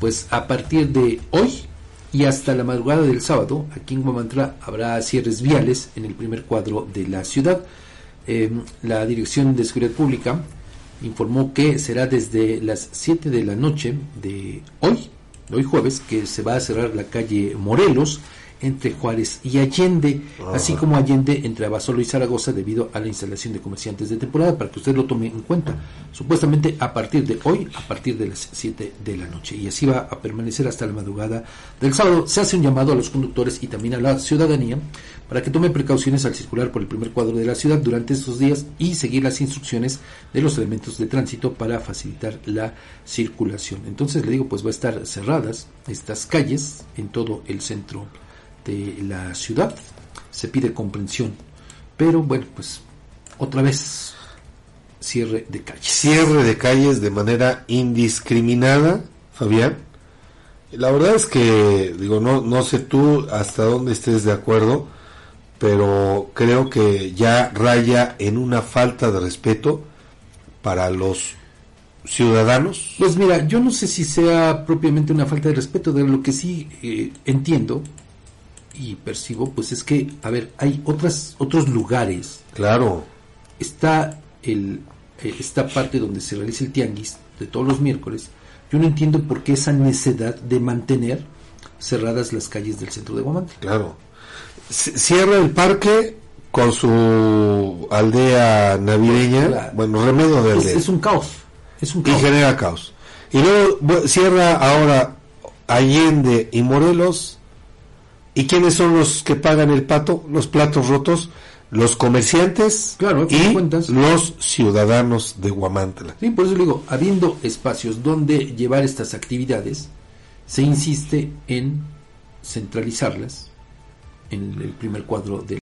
pues a partir de hoy y hasta la madrugada del sábado, aquí en Guamantra habrá cierres viales en el primer cuadro de la ciudad. Eh, la Dirección de Seguridad Pública informó que será desde las 7 de la noche de hoy, hoy jueves, que se va a cerrar la calle Morelos entre Juárez y Allende, así como Allende entre Abasolo y Zaragoza debido a la instalación de comerciantes de temporada, para que usted lo tome en cuenta. Supuestamente a partir de hoy, a partir de las 7 de la noche, y así va a permanecer hasta la madrugada del sábado. Se hace un llamado a los conductores y también a la ciudadanía para que tome precauciones al circular por el primer cuadro de la ciudad durante estos días y seguir las instrucciones de los elementos de tránsito para facilitar la circulación. Entonces le digo, pues va a estar cerradas estas calles en todo el centro de la ciudad. Se pide comprensión. Pero bueno, pues otra vez cierre de calles. Cierre de calles de manera indiscriminada, Fabián. La verdad es que, digo, no, no sé tú hasta dónde estés de acuerdo, pero creo que ya raya en una falta de respeto para los ciudadanos. Pues mira, yo no sé si sea propiamente una falta de respeto, de lo que sí eh, entiendo y percibo, pues es que, a ver, hay otras, otros lugares. Claro. Está el, eh, esta parte donde se realiza el tianguis de todos los miércoles. Yo no entiendo por qué esa necesidad de mantener cerradas las calles del centro de Guamantla. Claro. Cierra el parque con su aldea navideña, bueno, remedio de aldea. Es, un caos, es un caos. Y genera caos. Y luego cierra ahora Allende y Morelos. ¿Y quiénes son los que pagan el pato, los platos rotos? Los comerciantes claro, y los ciudadanos de Guamantla. Sí, por eso digo, habiendo espacios donde llevar estas actividades, se insiste en centralizarlas en el primer cuadro de